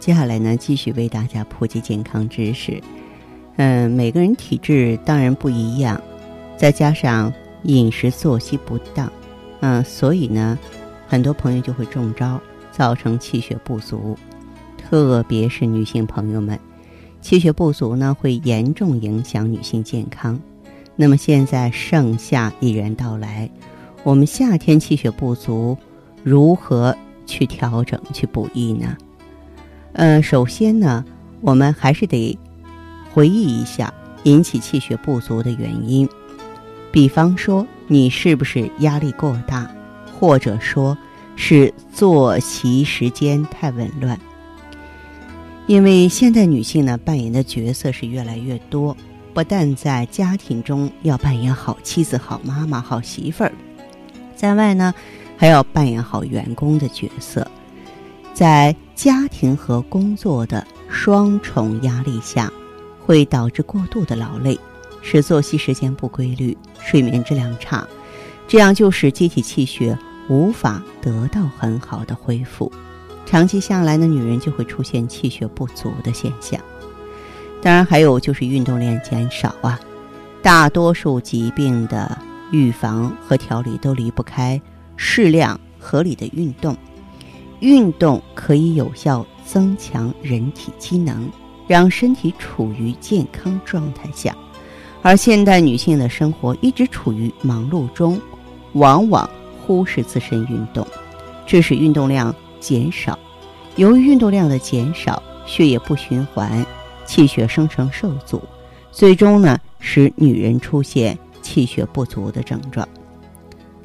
接下来呢，继续为大家普及健康知识。嗯，每个人体质当然不一样，再加上饮食作息不当，嗯，所以呢，很多朋友就会中招，造成气血不足。特别是女性朋友们，气血不足呢，会严重影响女性健康。那么现在盛夏已然到来，我们夏天气血不足，如何？去调整、去补益呢？呃，首先呢，我们还是得回忆一下引起气血不足的原因。比方说，你是不是压力过大，或者说是作息时间太紊乱？因为现代女性呢，扮演的角色是越来越多，不但在家庭中要扮演好妻子、好妈妈、好媳妇儿，在外呢。还要扮演好员工的角色，在家庭和工作的双重压力下，会导致过度的劳累，使作息时间不规律，睡眠质量差，这样就使机体气血无法得到很好的恢复，长期下来呢，女人就会出现气血不足的现象。当然，还有就是运动量减少啊，大多数疾病的预防和调理都离不开。适量合理的运动，运动可以有效增强人体机能，让身体处于健康状态下。而现代女性的生活一直处于忙碌中，往往忽视自身运动，致使运动量减少。由于运动量的减少，血液不循环，气血生成受阻，最终呢使女人出现气血不足的症状。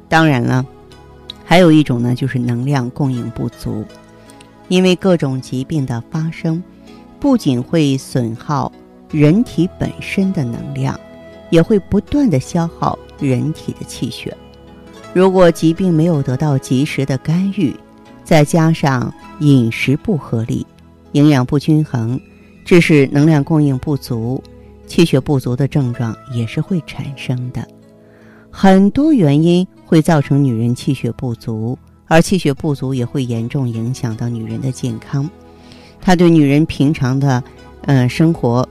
当然了。还有一种呢，就是能量供应不足，因为各种疾病的发生，不仅会损耗人体本身的能量，也会不断的消耗人体的气血。如果疾病没有得到及时的干预，再加上饮食不合理、营养不均衡，致使能量供应不足，气血不足的症状也是会产生的。很多原因会造成女人气血不足，而气血不足也会严重影响到女人的健康。它对女人平常的，嗯，生活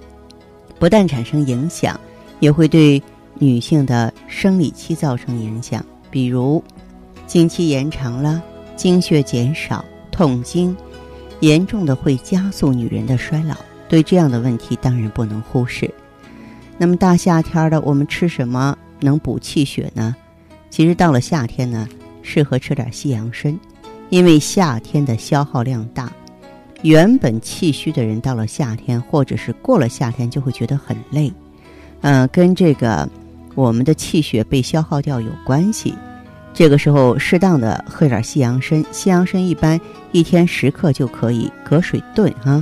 不但产生影响，也会对女性的生理期造成影响。比如，经期延长了，经血减少，痛经，严重的会加速女人的衰老。对这样的问题，当然不能忽视。那么大夏天的，我们吃什么？能补气血呢？其实到了夏天呢，适合吃点西洋参，因为夏天的消耗量大。原本气虚的人到了夏天，或者是过了夏天，就会觉得很累。嗯，跟这个我们的气血被消耗掉有关系。这个时候适当的喝点西洋参，西洋参一般一天十克就可以，隔水炖哈。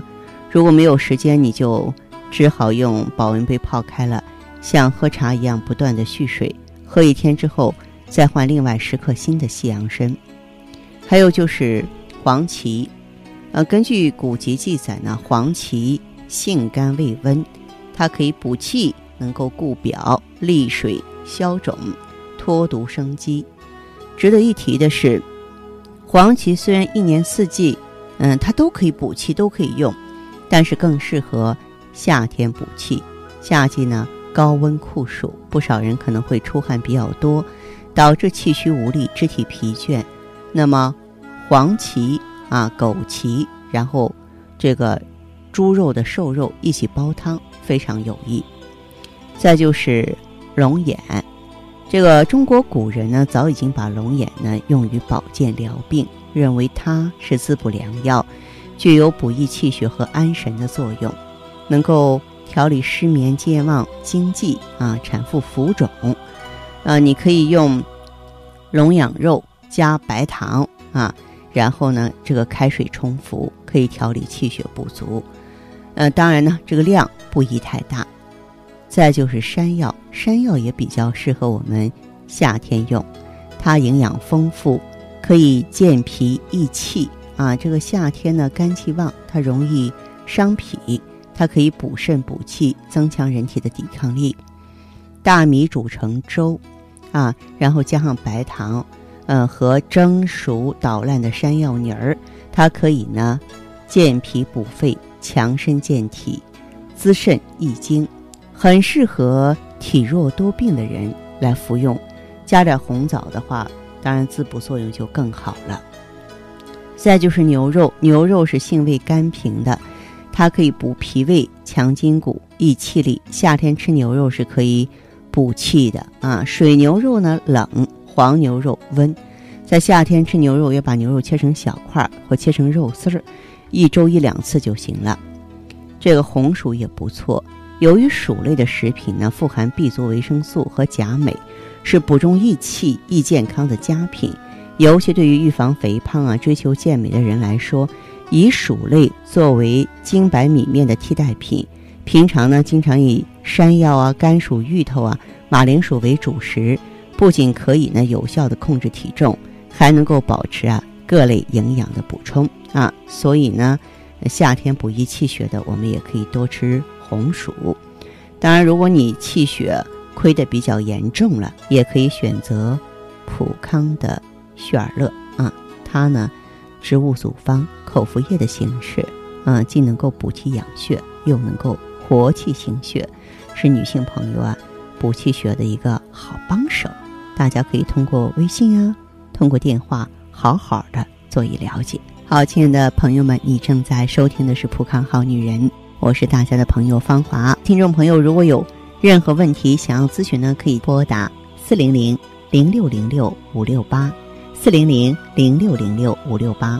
如果没有时间，你就只好用保温杯泡开了。像喝茶一样不断的蓄水，喝一天之后再换另外十克新的西洋参。还有就是黄芪，呃，根据古籍记载呢，黄芪性甘味温，它可以补气，能够固表、利水、消肿、脱毒生肌。值得一提的是，黄芪虽然一年四季，嗯，它都可以补气，都可以用，但是更适合夏天补气。夏季呢？高温酷暑，不少人可能会出汗比较多，导致气虚无力、肢体疲倦。那么，黄芪啊、枸杞，然后这个猪肉的瘦肉一起煲汤，非常有益。再就是龙眼，这个中国古人呢早已经把龙眼呢用于保健疗病，认为它是滋补良药，具有补益气血和安神的作用，能够。调理失眠、健忘、经悸啊，产妇浮肿，呃，你可以用龙眼肉加白糖啊，然后呢，这个开水冲服可以调理气血不足。呃，当然呢，这个量不宜太大。再就是山药，山药也比较适合我们夏天用，它营养丰富，可以健脾益气啊。这个夏天呢，肝气旺，它容易伤脾，它可以补肾补气，增强人体的抵抗力。大米煮成粥，啊，然后加上白糖，呃，和蒸熟捣烂的山药泥儿，它可以呢健脾补肺。强身健体，滋肾益精，很适合体弱多病的人来服用。加点红枣的话，当然滋补作用就更好了。再就是牛肉，牛肉是性味甘平的，它可以补脾胃、强筋骨、益气力。夏天吃牛肉是可以补气的啊。水牛肉呢冷，黄牛肉温。在夏天吃牛肉，要把牛肉切成小块或切成肉丝儿。一周一两次就行了。这个红薯也不错，由于薯类的食品呢富含 B 族维生素和钾镁，是补中益气、益健康的佳品。尤其对于预防肥胖啊、追求健美的人来说，以薯类作为精白米面的替代品。平常呢，经常以山药啊、甘薯、芋头啊、马铃薯为主食，不仅可以呢有效的控制体重，还能够保持啊各类营养的补充。啊，所以呢，夏天补益气血的，我们也可以多吃红薯。当然，如果你气血亏的比较严重了，也可以选择普康的血尔乐啊。它呢，植物组方、口服液的形式，啊，既能够补气养血，又能够活气行血，是女性朋友啊补气血的一个好帮手。大家可以通过微信啊，通过电话，好好的做一了解。好，亲爱的朋友们，你正在收听的是《浦康好女人》，我是大家的朋友芳华。听众朋友，如果有任何问题想要咨询呢，可以拨打四零零零六零六五六八，四零零零六零六五六八，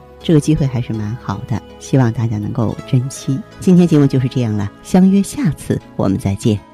这个机会还是蛮好的，希望大家能够珍惜。今天节目就是这样了，相约下次我们再见。